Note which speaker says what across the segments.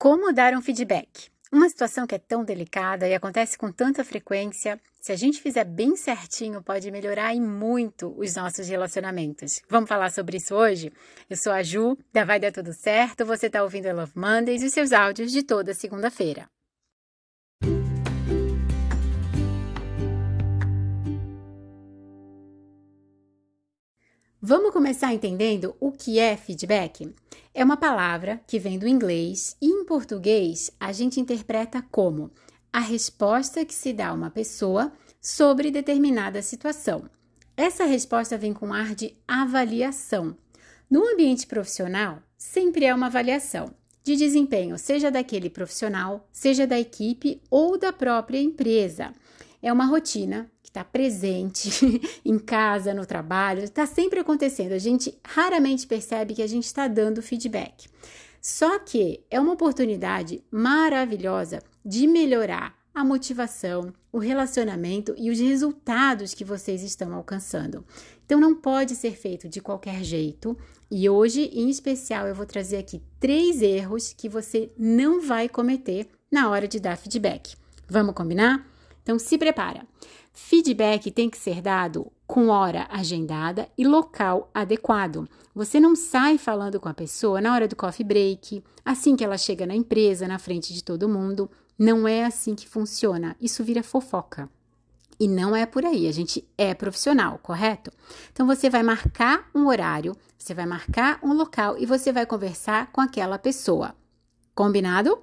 Speaker 1: Como dar um feedback? Uma situação que é tão delicada e acontece com tanta frequência, se a gente fizer bem certinho, pode melhorar e muito os nossos relacionamentos. Vamos falar sobre isso hoje? Eu sou a Ju, da Vai Dar Tudo Certo, você está ouvindo a Love Mondays e seus áudios de toda segunda-feira. Vamos começar entendendo o que é feedback? É uma palavra que vem do inglês e em português a gente interpreta como a resposta que se dá a uma pessoa sobre determinada situação. Essa resposta vem com ar de avaliação. No ambiente profissional, sempre é uma avaliação de desempenho, seja daquele profissional, seja da equipe ou da própria empresa. É uma rotina que está presente em casa, no trabalho, está sempre acontecendo. A gente raramente percebe que a gente está dando feedback. Só que é uma oportunidade maravilhosa de melhorar a motivação, o relacionamento e os resultados que vocês estão alcançando. Então não pode ser feito de qualquer jeito. E hoje, em especial, eu vou trazer aqui três erros que você não vai cometer na hora de dar feedback. Vamos combinar? Então se prepara. Feedback tem que ser dado com hora agendada e local adequado. Você não sai falando com a pessoa na hora do coffee break, assim que ela chega na empresa, na frente de todo mundo. Não é assim que funciona. Isso vira fofoca. E não é por aí, a gente é profissional, correto? Então você vai marcar um horário, você vai marcar um local e você vai conversar com aquela pessoa. Combinado?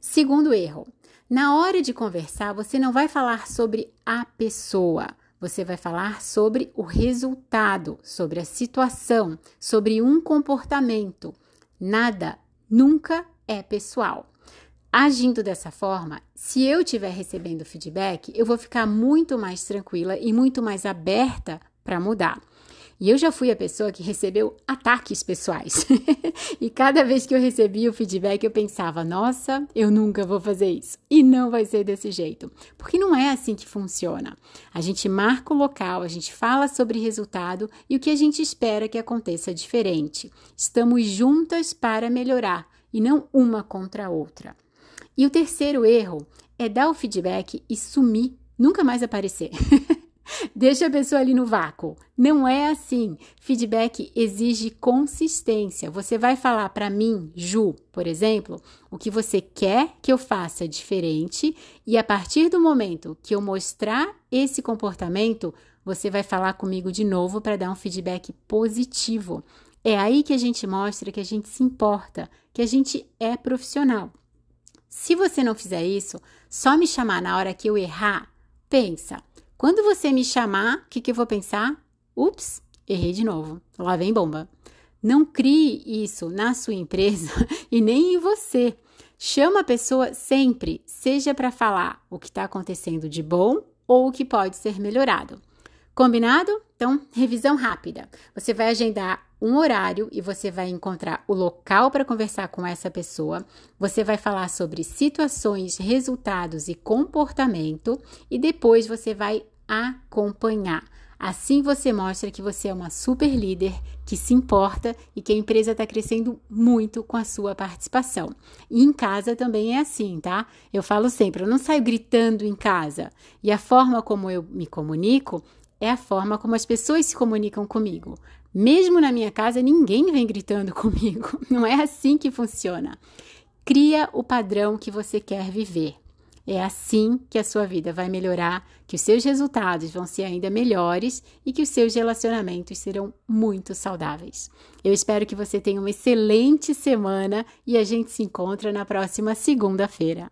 Speaker 1: Segundo erro, na hora de conversar, você não vai falar sobre a pessoa, você vai falar sobre o resultado, sobre a situação, sobre um comportamento. Nada nunca é pessoal. Agindo dessa forma, se eu estiver recebendo feedback, eu vou ficar muito mais tranquila e muito mais aberta para mudar. E eu já fui a pessoa que recebeu ataques pessoais. e cada vez que eu recebia o feedback, eu pensava: nossa, eu nunca vou fazer isso. E não vai ser desse jeito. Porque não é assim que funciona. A gente marca o local, a gente fala sobre resultado e o que a gente espera que aconteça diferente. Estamos juntas para melhorar e não uma contra a outra. E o terceiro erro é dar o feedback e sumir, nunca mais aparecer. Deixa a pessoa ali no vácuo. Não é assim. Feedback exige consistência. Você vai falar para mim, Ju, por exemplo, o que você quer que eu faça diferente, e a partir do momento que eu mostrar esse comportamento, você vai falar comigo de novo para dar um feedback positivo. É aí que a gente mostra que a gente se importa, que a gente é profissional. Se você não fizer isso, só me chamar na hora que eu errar, pensa. Quando você me chamar, o que, que eu vou pensar? Ups, errei de novo. Lá vem bomba. Não crie isso na sua empresa e nem em você. Chama a pessoa sempre, seja para falar o que está acontecendo de bom ou o que pode ser melhorado. Combinado? Então, revisão rápida. Você vai agendar um horário e você vai encontrar o local para conversar com essa pessoa. Você vai falar sobre situações, resultados e comportamento e depois você vai acompanhar. Assim você mostra que você é uma super líder, que se importa e que a empresa está crescendo muito com a sua participação. E em casa também é assim, tá? Eu falo sempre, eu não saio gritando em casa. E a forma como eu me comunico é a forma como as pessoas se comunicam comigo. Mesmo na minha casa, ninguém vem gritando comigo. Não é assim que funciona. Cria o padrão que você quer viver. É assim que a sua vida vai melhorar, que os seus resultados vão ser ainda melhores e que os seus relacionamentos serão muito saudáveis. Eu espero que você tenha uma excelente semana e a gente se encontra na próxima segunda-feira.